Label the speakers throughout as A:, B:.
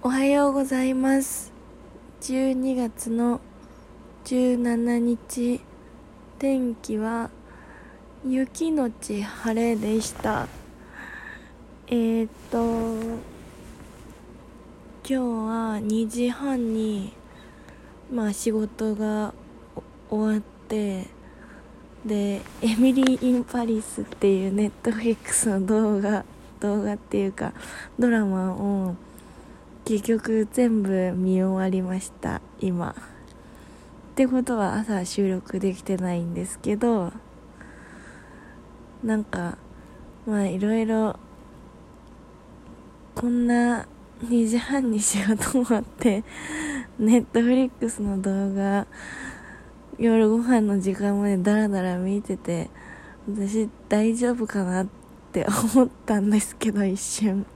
A: おはようございます。12月の17日天気は雪のち晴れでした。えー、っと今日は2時半にまあ仕事が終わってで「エミリー・イン・パリス」っていうネットフリックスの動画動画っていうかドラマを結局全部見終わりました今。ってことは朝収録できてないんですけどなんかまあいろいろこんな2時半に仕事終わってネットフリックスの動画夜ご飯の時間までダラダラ見てて私大丈夫かなって思ったんですけど一瞬。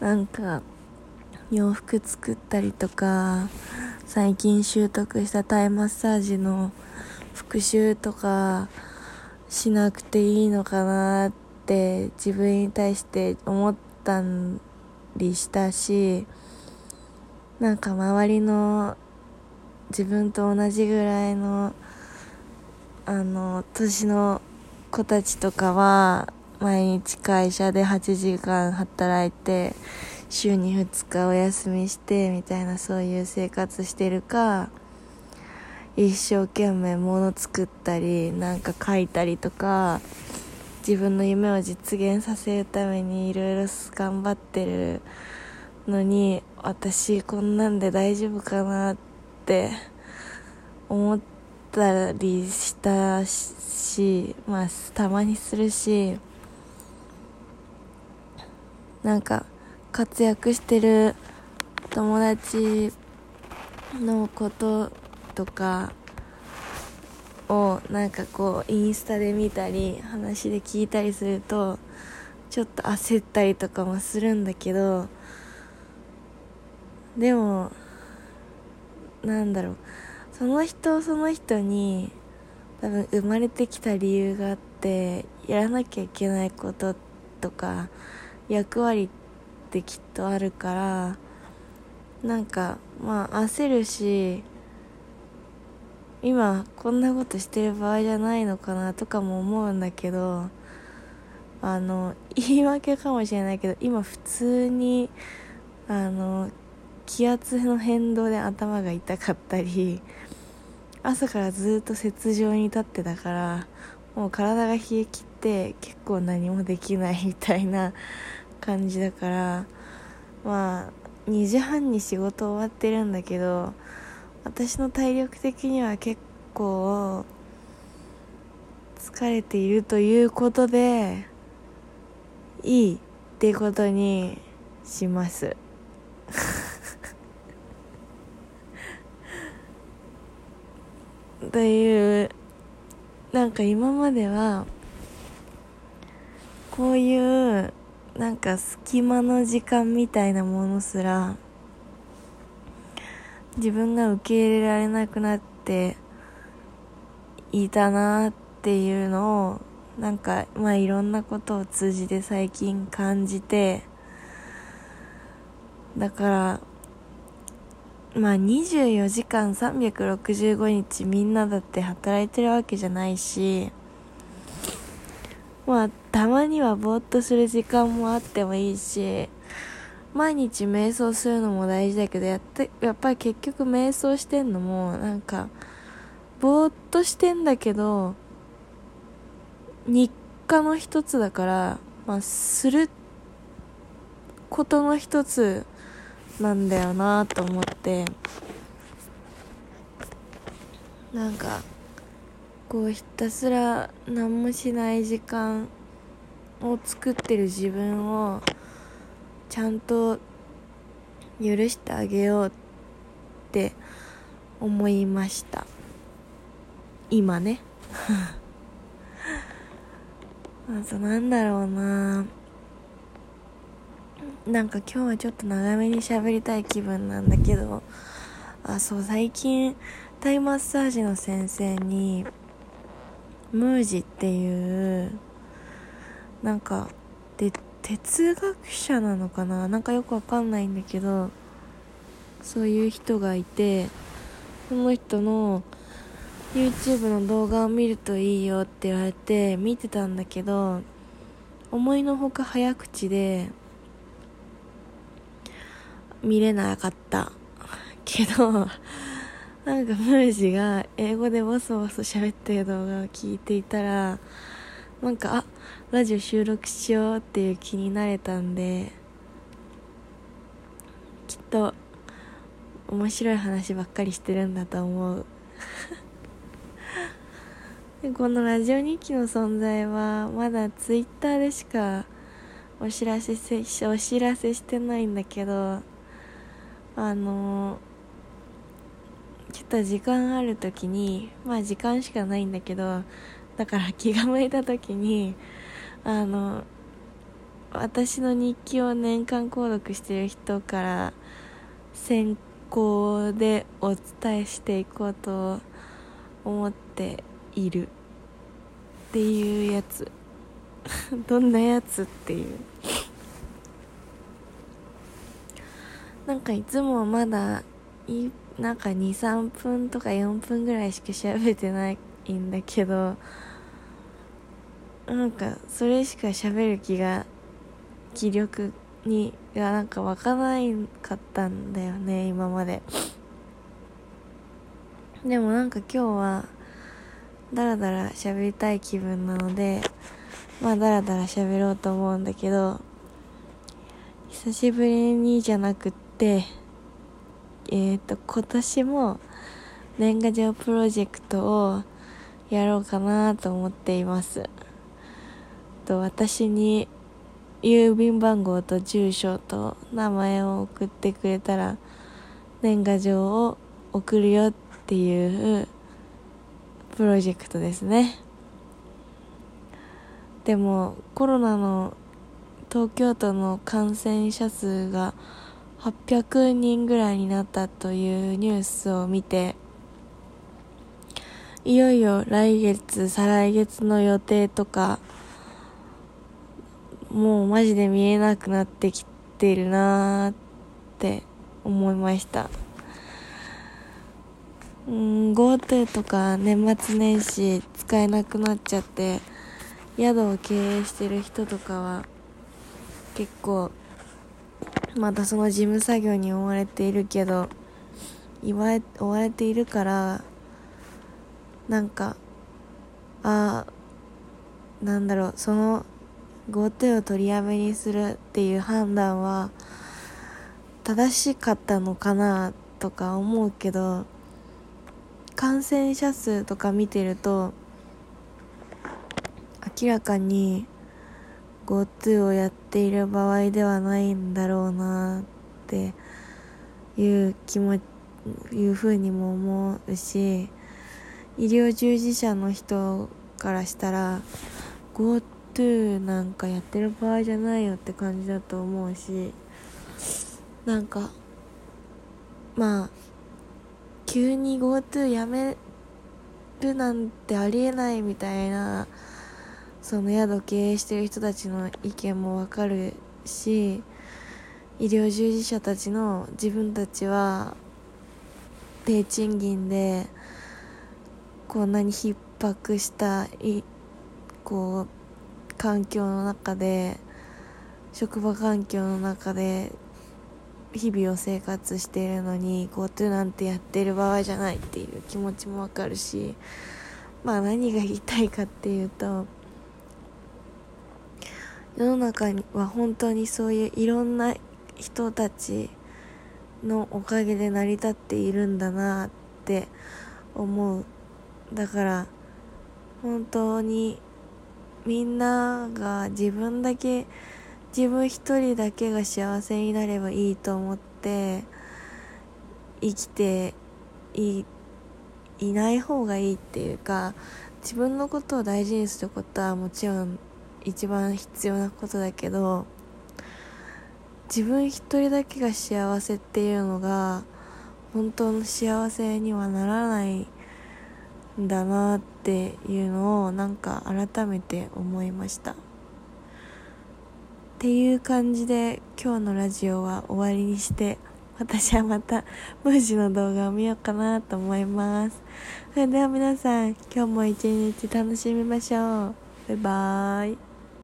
A: なんか洋服作ったりとか最近習得したタイマッサージの復習とかしなくていいのかなって自分に対して思ったりしたしなんか周りの自分と同じぐらいのあの年の子たちとかは毎日会社で8時間働いて週に2日お休みしてみたいなそういう生活してるか一生懸命物作ったりなんか書いたりとか自分の夢を実現させるためにいろいろ頑張ってるのに私こんなんで大丈夫かなって思ったりしたしまあたまにするしなんか活躍してる友達のこととかをなんかこうインスタで見たり話で聞いたりするとちょっと焦ったりとかもするんだけどでもなんだろう。その人その人に多分生まれてきた理由があってやらなきゃいけないこととか役割ってきっとあるからなんかまあ焦るし今こんなことしてる場合じゃないのかなとかも思うんだけどあの言い訳かもしれないけど今普通にあの気圧の変動で頭が痛かったり朝からずっと雪上に立ってたからもう体が冷え切って結構何もできないみたいな感じだからまあ2時半に仕事終わってるんだけど私の体力的には結構疲れているということでいいってことにします。というなんか今まではこういうなんか隙間の時間みたいなものすら自分が受け入れられなくなっていたなっていうのをなんかまあいろんなことを通じて最近感じてだからまあ24時間365日みんなだって働いてるわけじゃないしまあたまにはぼーっとする時間もあってもいいし毎日瞑想するのも大事だけどやってやっぱり結局瞑想してんのもなんかぼーっとしてんだけど日課の一つだからまあすることの一つなんだよなと思って。なんかこうひたすら何もしない時間を作ってる自分をちゃんと許してあげようって思いました。今ね。あとなんだろうな。なんか今日はちょっと長めに喋りたい気分なんだけど。あそう最近タイマッサージの先生にムージっていうなんかで哲学者なのかな？なんかよくわかんないんだけどそういう人がいてその人の YouTube の動画を見るといいよって言われて見てたんだけど思いのほか早口で見れなかったけどなんかムージが英語でボソボソ喋ってる動画を聞いていたらなんかあラジオ収録しようっていう気になれたんできっと面白い話ばっかりしてるんだと思う。でこのラジオ日記の存在はまだツイッターでしかお知らせせお知らせしてないんだけどあのちょっと時間ある時にまあ時間しかないんだけどだから気が向いた時にあの私の日記を年間購読してる人から先行でお伝えしていこうと思っている。っていうやつ。どんなやつっていう。なんかいつもまだいなんか23分とか4分ぐらいしか喋ってないんだけどなんかそれしか喋る気が気力にがなんか湧かないかったんだよね今まで。でもなんか今日はダラダラ喋りたい気分なのでまあダラダラ喋ろうと思うんだけど久しぶりにじゃなくってえっ、ー、と今年も年賀状プロジェクトをやろうかなと思っています。と私に郵便番号と住所と名前を送ってくれたら年賀状を送るよっていうプロジェクトですね。でもコロナの東京都の感染者数が800人ぐらいになったというニュースを見ていよいよ来月再来月の予定とかもうマジで見えなくなってきてるなーって思いました。うん GoTo とか年末年始使えなくなっちゃって宿を経営してる人とかは結構またその事務作業に追われているけど追われているからなんかああなんだろうその GoTo を取りやめにするっていう判断は正しかったのかなとか思うけど感染者数とか見てると明らかに GoTo をやっている場合ではないんだろうなっていう気もいうふうにも思うし医療従事者の人からしたら GoTo なんかやってる場合じゃないよって感じだと思うしなんかまあ急に GoTo やめるなんてありえないみたいなその宿経営してる人たちの意見もわかるし医療従事者たちの自分たちは低賃金でこんなに逼迫したいこう環境の中で職場環境の中で日々を生活しているのに GoTo なんてやってる場合じゃないっていう気持ちもわかるしまあ何が言いたいかっていうと世の中には本当にそういういろんな人たちのおかげで成り立っているんだなって思う。だから本当にみんなが自分だけ自分一人だけが幸せになればいいと思って生きていいない方がいいっていうか自分のことを大事にすることはもちろん一番必要なことだけど自分一人だけが幸せっていうのが本当の幸せにはならないんだなっていうのをなんか改めて思いました。っていう感じで今日のラジオは終わりにして私はまたムージの動画を見ようかなと思います。それでは皆さん今日も一日楽しみましょう。バイバーイ。